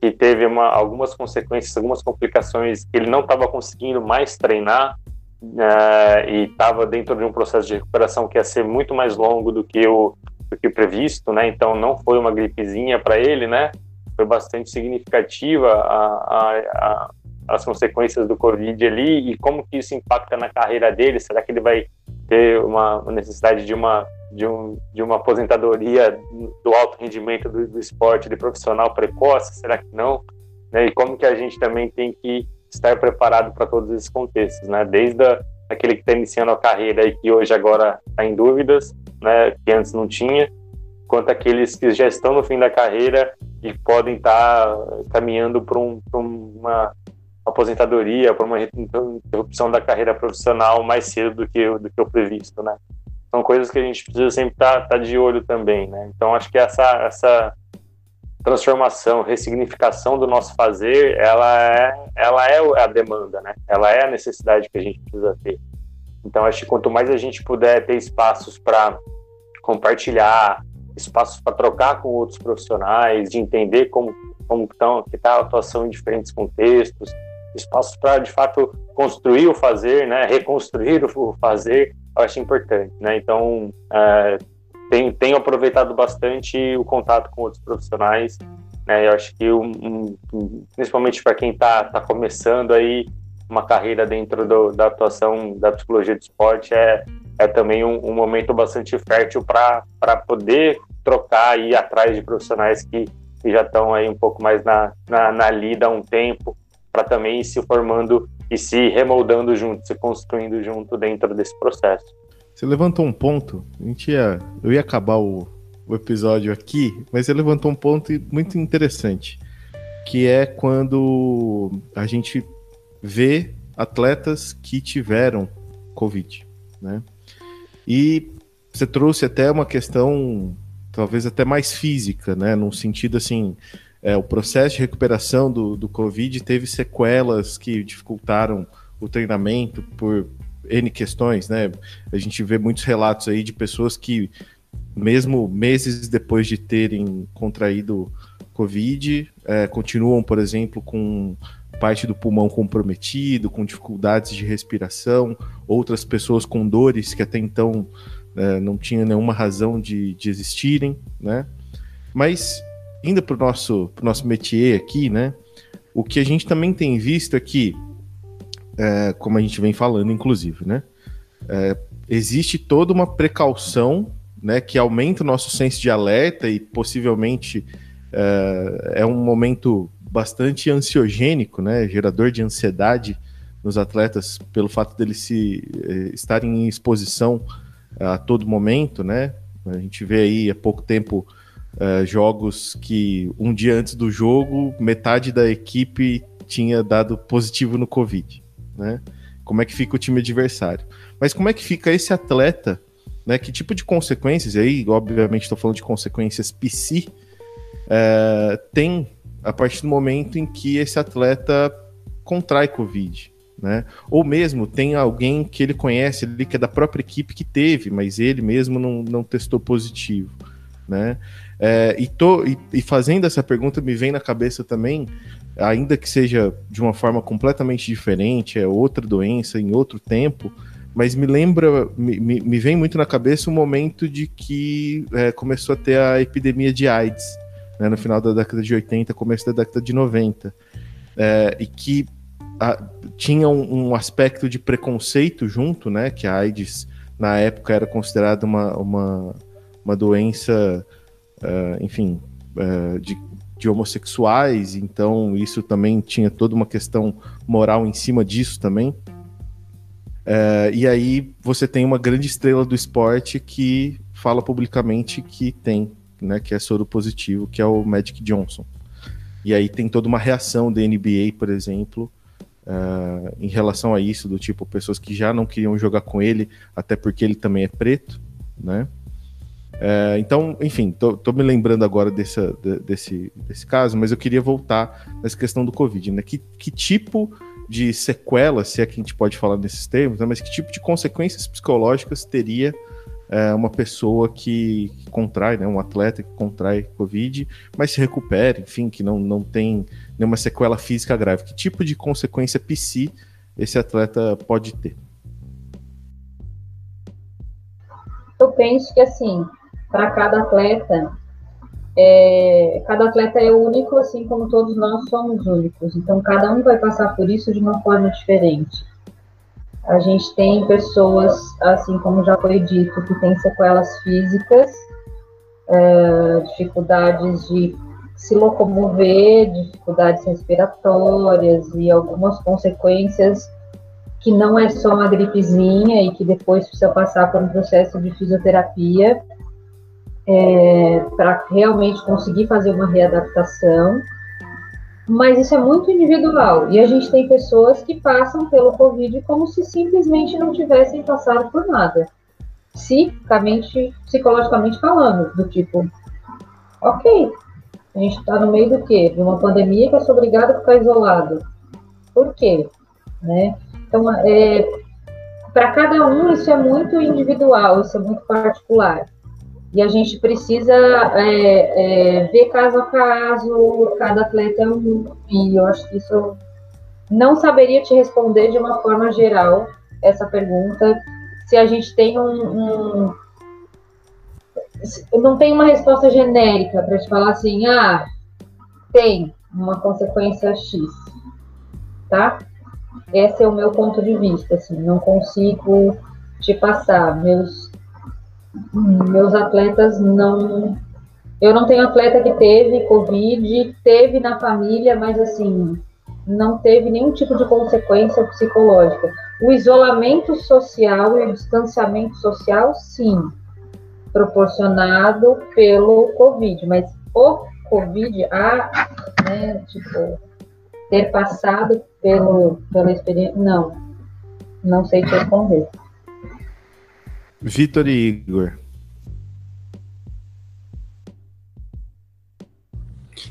que teve uma, algumas consequências, algumas complicações, que ele não estava conseguindo mais treinar uh, e estava dentro de um processo de recuperação que ia ser muito mais longo do que o do que previsto, né? Então não foi uma gripezinha para ele, né? Foi bastante significativa a, a, a, as consequências do Covid ali e como que isso impacta na carreira dele. Será que ele vai ter uma necessidade de uma de, um, de uma aposentadoria do alto rendimento do, do esporte de profissional precoce? Será que não? Né? E como que a gente também tem que estar preparado para todos esses contextos, né? Desde a, aquele que está iniciando a carreira e que hoje agora está em dúvidas, né? Que antes não tinha, quanto aqueles que já estão no fim da carreira e podem estar tá caminhando para um, uma aposentadoria, para uma interrupção da carreira profissional mais cedo do que, do que o previsto, né? são coisas que a gente precisa sempre estar tá, tá de olho também, né? Então acho que essa essa transformação, ressignificação do nosso fazer, ela é ela é a demanda, né? Ela é a necessidade que a gente precisa ter. Então acho que quanto mais a gente puder ter espaços para compartilhar, espaços para trocar com outros profissionais, de entender como como estão, que está a atuação em diferentes contextos, espaços para de fato construir o fazer, né, reconstruir o fazer, eu acho importante, né? Então é, tenho, tenho aproveitado bastante o contato com outros profissionais, né? Eu acho que um, um, principalmente para quem está tá começando aí uma carreira dentro do, da atuação da psicologia do esporte é, é também um, um momento bastante fértil para poder trocar e ir atrás de profissionais que, que já estão aí um pouco mais na, na, na lida há um tempo, para também ir se formando e se remoldando junto, se construindo junto dentro desse processo. Você levantou um ponto, a gente ia, eu ia acabar o, o episódio aqui, mas você levantou um ponto muito interessante, que é quando a gente vê atletas que tiveram Covid, né? E você trouxe até uma questão, talvez até mais física, né? Num sentido assim, é, o processo de recuperação do, do Covid teve sequelas que dificultaram o treinamento por N questões, né? A gente vê muitos relatos aí de pessoas que, mesmo meses depois de terem contraído Covid, é, continuam, por exemplo, com parte do pulmão comprometido, com dificuldades de respiração, outras pessoas com dores que até então é, não tinham nenhuma razão de, de existirem, né? Mas, indo para o nosso, nosso métier aqui, né? O que a gente também tem visto é que, é, como a gente vem falando, inclusive, né? É, existe toda uma precaução, né? Que aumenta o nosso senso de alerta e possivelmente é, é um momento bastante ansiogênico, né, gerador de ansiedade nos atletas pelo fato deles se eh, estarem em exposição a todo momento, né? A gente vê aí há pouco tempo uh, jogos que um dia antes do jogo metade da equipe tinha dado positivo no Covid, né? Como é que fica o time adversário? Mas como é que fica esse atleta, né? Que tipo de consequências aí? Obviamente estou falando de consequências psi. Uh, tem a partir do momento em que esse atleta contrai Covid. Né? Ou mesmo tem alguém que ele conhece ali, que é da própria equipe que teve, mas ele mesmo não, não testou positivo. Né? É, e, tô, e, e, fazendo essa pergunta, me vem na cabeça também, ainda que seja de uma forma completamente diferente, é outra doença, em outro tempo, mas me lembra, me, me vem muito na cabeça o momento de que é, começou a ter a epidemia de AIDS né, no final da década de 80, começo da década de 90, é, e que a, tinha um, um, aspecto de preconceito junto, né, que a AIDS na época era considerada uma, uma, uma doença, uh, enfim, uh, de, de homossexuais, então isso também tinha toda uma questão moral em cima disso também. Uh, e aí você tem uma grande estrela do esporte que fala publicamente que tem né, que é soro positivo, que é o Magic Johnson. E aí tem toda uma reação da NBA, por exemplo, uh, em relação a isso, do tipo, pessoas que já não queriam jogar com ele, até porque ele também é preto, né? Uh, então, enfim, tô, tô, me lembrando agora desse, desse, desse caso, mas eu queria voltar nessa questão do Covid, né? Que, que tipo de sequela, se é que a gente pode falar nesses termos, né? mas que tipo de consequências psicológicas teria é, uma pessoa que, que, contrai, né, um atleta que contrai Covid, mas se recupera, enfim, que não, não tem nenhuma sequela física grave. Que tipo de consequência psi esse atleta pode ter? Eu penso que, assim, para cada atleta, é, cada atleta é único, assim como todos nós somos únicos. Então, cada um vai passar por isso de uma forma diferente. A gente tem pessoas, assim como já foi dito, que têm sequelas físicas, é, dificuldades de se locomover, dificuldades respiratórias e algumas consequências que não é só uma gripezinha e que depois precisa passar por um processo de fisioterapia é, para realmente conseguir fazer uma readaptação mas isso é muito individual. E a gente tem pessoas que passam pelo Covid como se simplesmente não tivessem passado por nada. Psicamente, psicologicamente falando, do tipo, ok, a gente está no meio do quê? De uma pandemia que eu sou obrigado a ficar isolado. Por quê? Né? Então, é, para cada um isso é muito individual, isso é muito particular. E a gente precisa é, é, ver caso a caso, cada atleta é um. E eu acho que isso não saberia te responder de uma forma geral essa pergunta. Se a gente tem um, um não tem uma resposta genérica para te falar assim, ah, tem uma consequência X, tá? Esse é o meu ponto de vista, assim, não consigo te passar. Meus, meus atletas não. Eu não tenho atleta que teve Covid, teve na família, mas assim, não teve nenhum tipo de consequência psicológica. O isolamento social e o distanciamento social, sim, proporcionado pelo Covid, mas o Covid, a, né, tipo, ter passado pelo, pela experiência, não, não sei te responder. Vitor e Igor.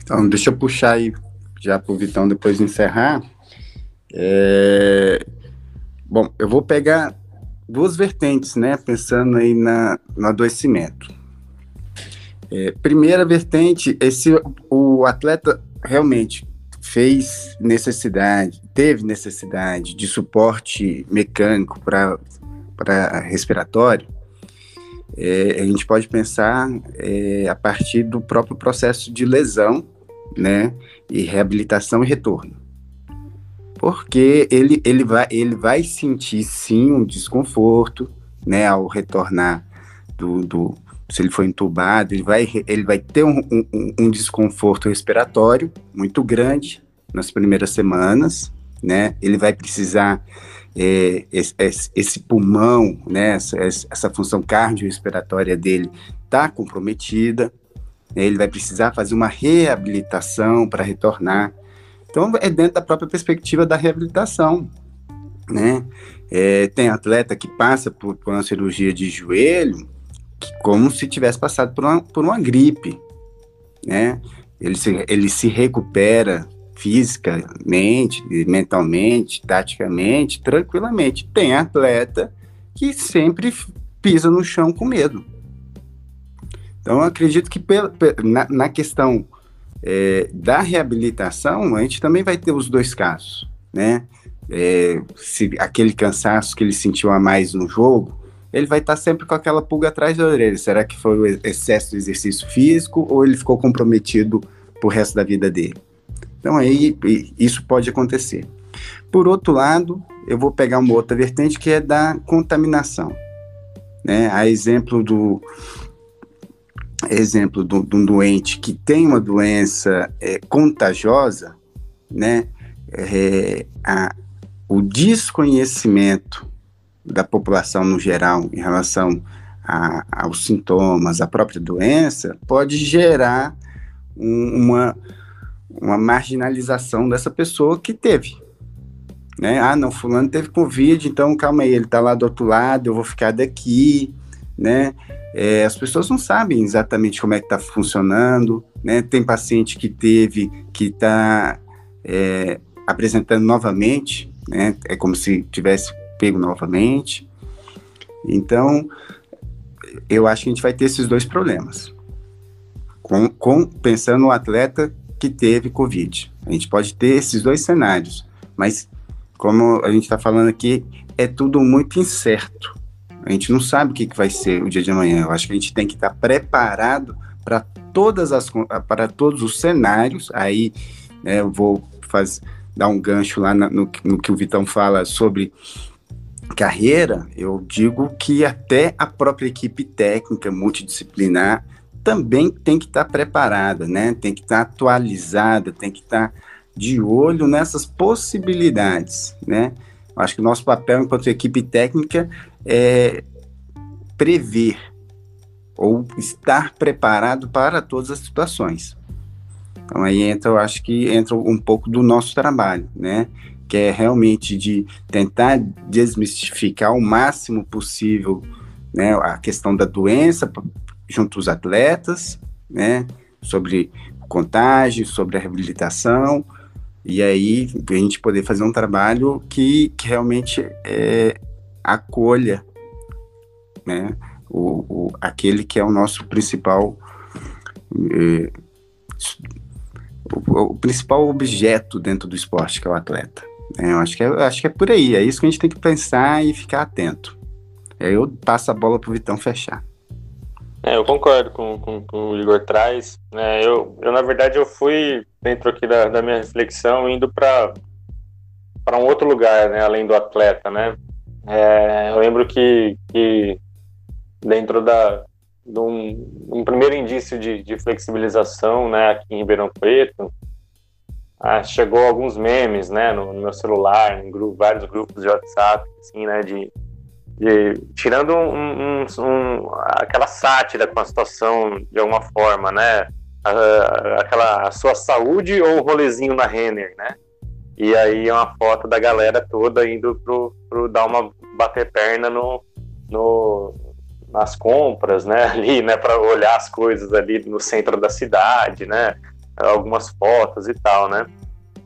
Então, deixa eu puxar aí já para o Vitão depois de encerrar. É... Bom, eu vou pegar duas vertentes, né? Pensando aí na, no adoecimento. É, primeira vertente, esse o atleta realmente fez necessidade, teve necessidade de suporte mecânico para respiratório, é, a gente pode pensar é, a partir do próprio processo de lesão, né, e reabilitação e retorno. Porque ele, ele, vai, ele vai sentir sim um desconforto, né, ao retornar do, do se ele for entubado, ele vai, ele vai ter um, um, um desconforto respiratório muito grande nas primeiras semanas, né, ele vai precisar é, esse, esse, pulmão, né, essa, essa função cardiorrespiratória dele está comprometida, né, ele vai precisar fazer uma reabilitação para retornar então, é dentro da própria perspectiva da reabilitação, né? É, tem atleta que passa por, por, uma cirurgia de joelho que, como se tivesse passado por uma, por uma gripe, né? Ele se, ele se recupera fisicamente, mentalmente, taticamente, tranquilamente. Tem atleta que sempre pisa no chão com medo. Então, acredito que pela, na, na questão é, da reabilitação, a gente também vai ter os dois casos, né? É, se aquele cansaço que ele sentiu a mais no jogo, ele vai estar sempre com aquela pulga atrás da orelha. Será que foi o excesso de exercício físico ou ele ficou comprometido pro resto da vida dele? Então aí isso pode acontecer. Por outro lado, eu vou pegar uma outra vertente que é da contaminação. Né? A exemplo do, exemplo de um doente que tem uma doença é, contagiosa, né, é, a, o desconhecimento da população no geral em relação a, aos sintomas, à própria doença, pode gerar um, uma, uma marginalização dessa pessoa que teve. Né? Ah, não, fulano teve Covid, então calma aí, ele está lá do outro lado, eu vou ficar daqui, né? É, as pessoas não sabem exatamente como é que está funcionando, né? Tem paciente que teve, que está é, apresentando novamente, né? É como se tivesse pego novamente. Então, eu acho que a gente vai ter esses dois problemas. Com, com, pensando no atleta que teve Covid. A gente pode ter esses dois cenários, mas como a gente está falando aqui, é tudo muito incerto. A gente não sabe o que, que vai ser o dia de amanhã. Eu acho que a gente tem que estar preparado para todas as para todos os cenários. Aí né, eu vou fazer, dar um gancho lá na, no, no que o Vitão fala sobre carreira. Eu digo que até a própria equipe técnica multidisciplinar também tem que estar preparada, né? Tem que estar atualizada, tem que estar de olho nessas possibilidades, né? Acho que o nosso papel enquanto equipe técnica é prever ou estar preparado para todas as situações. Então aí entra, eu acho que entra um pouco do nosso trabalho, né? Que é realmente de tentar desmistificar o máximo possível, né, a questão da doença junto aos atletas, né, sobre contágio, sobre a reabilitação, e aí a gente poder fazer um trabalho que, que realmente é, acolha né, o, o aquele que é o nosso principal eh, o, principal objeto dentro do esporte, que é o atleta. É, eu acho que, é, acho que é por aí, é isso que a gente tem que pensar e ficar atento. Aí eu passo a bola para o Vitão fechar. É, eu concordo com, com, com, o Igor traz. É, eu, eu, na verdade, eu fui dentro aqui da, da minha reflexão indo para um outro lugar, né, além do atleta, né. É, eu lembro que, que dentro da de um, um primeiro indício de, de, flexibilização, né, aqui em Ribeirão Preto, ah, chegou alguns memes, né, no, no meu celular, em vários grupos de WhatsApp, assim, né, de de, tirando um, um, um, aquela sátira com a situação de alguma forma, né? A, aquela a sua saúde ou o rolezinho na Renner, né? E aí é uma foto da galera toda indo pro, pro dar uma bater perna no, no, nas compras, né? Ali, né? Para olhar as coisas ali no centro da cidade, né? Algumas fotos e tal, né?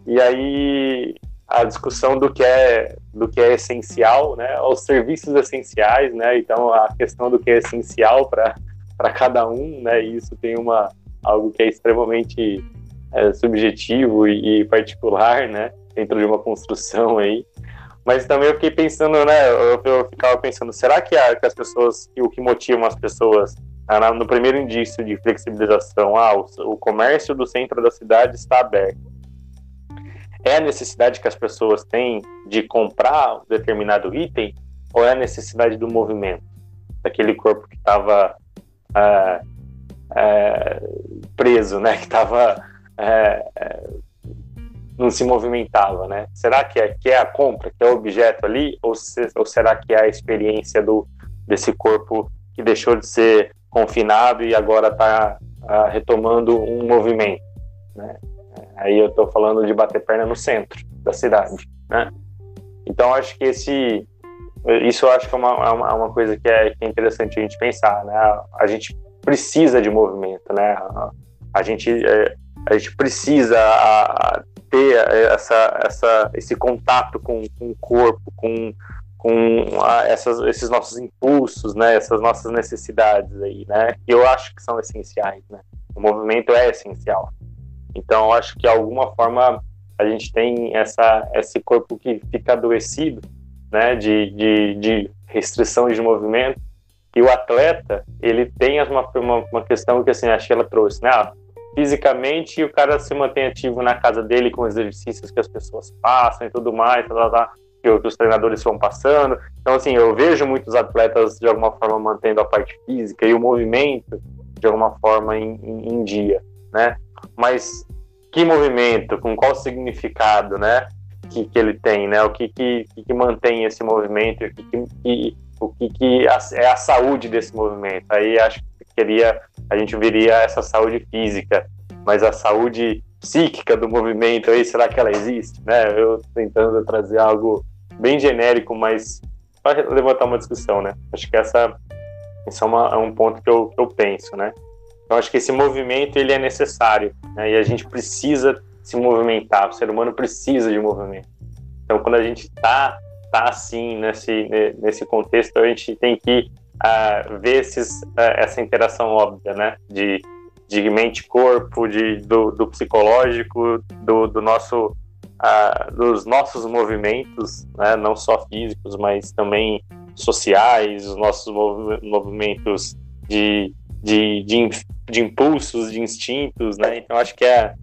E aí a discussão do que é do que é essencial, né, os serviços essenciais, né, então a questão do que é essencial para para cada um, né, e isso tem uma algo que é extremamente é, subjetivo e, e, particular, né, dentro de uma construção aí. Mas também eu fiquei pensando, né, eu, eu ficava pensando, será que, a, que as pessoas, o que motiva as pessoas no primeiro indício de flexibilização, ah, o, o comércio do centro da cidade está aberto é a necessidade que as pessoas têm de comprar um determinado item ou é a necessidade do movimento? Daquele corpo que estava é, é, preso, né? Que estava é, não se movimentava, né? Será que é, que é a compra, que é o objeto ali, ou, se, ou será que é a experiência do desse corpo que deixou de ser confinado e agora está ah, retomando um movimento, né? Aí eu estou falando de bater perna no centro da cidade, né? Então acho que esse isso eu acho que é uma, é uma, é uma coisa que é, que é, interessante a gente pensar, né? A gente precisa de movimento, né? A, a gente é, a gente precisa ter essa, essa, esse contato com, com o corpo, com, com a, essas, esses nossos impulsos, né? Essas nossas necessidades aí, né? Que eu acho que são essenciais, né? O movimento é essencial. Então, acho que de alguma forma a gente tem essa, esse corpo que fica adoecido, né, de, de, de restrição de movimento. E o atleta, ele tem uma, uma, uma questão que assim, a Sheila trouxe, né? Ah, fisicamente, o cara se mantém ativo na casa dele com os exercícios que as pessoas passam e tudo mais, tá, tá, tá, que os treinadores vão passando. Então, assim, eu vejo muitos atletas de alguma forma mantendo a parte física e o movimento de alguma forma em, em, em dia, né? mas que movimento, com qual significado, né, que, que ele tem, né, o que que, que mantém esse movimento, o que, que, o que, que é a saúde desse movimento. Aí acho que queria, a gente viria essa saúde física, mas a saúde psíquica do movimento aí, será que ela existe, né? Eu tentando trazer algo bem genérico, mas para levantar uma discussão, né? Acho que essa, esse é, uma, é um ponto que eu, que eu penso, né? Então acho que esse movimento ele é necessário né? e a gente precisa se movimentar. O ser humano precisa de movimento. Então quando a gente está tá assim nesse nesse contexto a gente tem que uh, ver esses, uh, essa interação óbvia, né? De de mente-corpo, de do, do, psicológico, do, do nosso uh, dos nossos movimentos, né? não só físicos, mas também sociais, os nossos movimentos de, de, de, de impulsos, de instintos, né? Então acho que é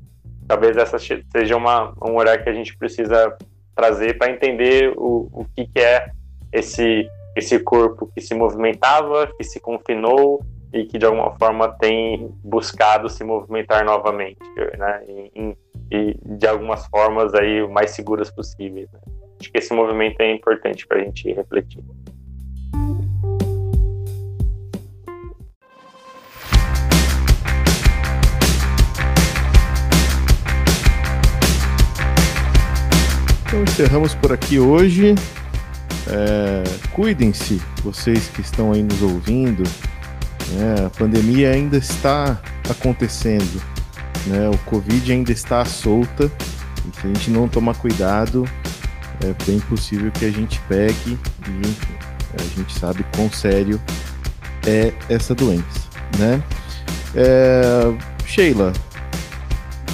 talvez essa seja uma, um olhar que a gente precisa trazer para entender o, o que, que é esse esse corpo que se movimentava, que se confinou e que de alguma forma tem buscado se movimentar novamente, né? E, e de algumas formas aí mais seguras possíveis. Né? Acho que esse movimento é importante para a gente refletir. Então encerramos por aqui hoje. É, Cuidem-se, vocês que estão aí nos ouvindo. Né? A pandemia ainda está acontecendo. Né? O Covid ainda está solta. E se a gente não tomar cuidado, é bem possível que a gente pegue e a gente sabe quão sério é essa doença, né? É, Sheila,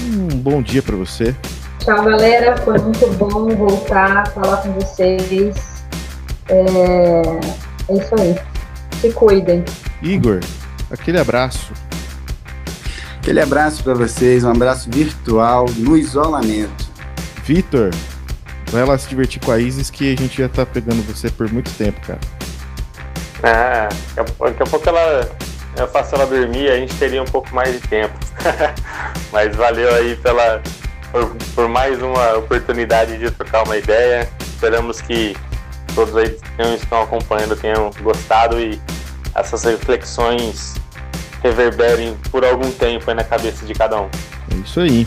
um bom dia para você. Tchau, galera. Foi muito bom voltar a falar com vocês. É, é isso aí. Se cuidem. Igor, aquele abraço. Aquele abraço para vocês, um abraço virtual no isolamento. Vitor, vai lá se divertir com a Isis que a gente já tá pegando você por muito tempo, cara. Ah, daqui a pouco ela, eu faço ela dormir, a gente teria um pouco mais de tempo. Mas valeu aí pela, por, por, mais uma oportunidade de trocar uma ideia. Esperamos que todos aí que estão acompanhando tenham gostado e essas reflexões reverberem por algum tempo na cabeça de cada um. É isso aí.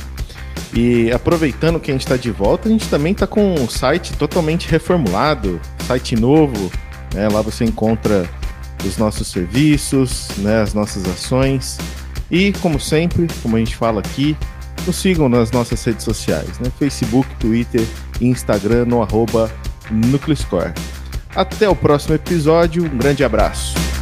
E aproveitando que a gente está de volta, a gente também está com um site totalmente reformulado, site novo. Né? Lá você encontra os nossos serviços, né? as nossas ações. E, como sempre, como a gente fala aqui, nos sigam nas nossas redes sociais, né? Facebook, Twitter e Instagram no arroba Nucleoscore. Até o próximo episódio, um grande abraço.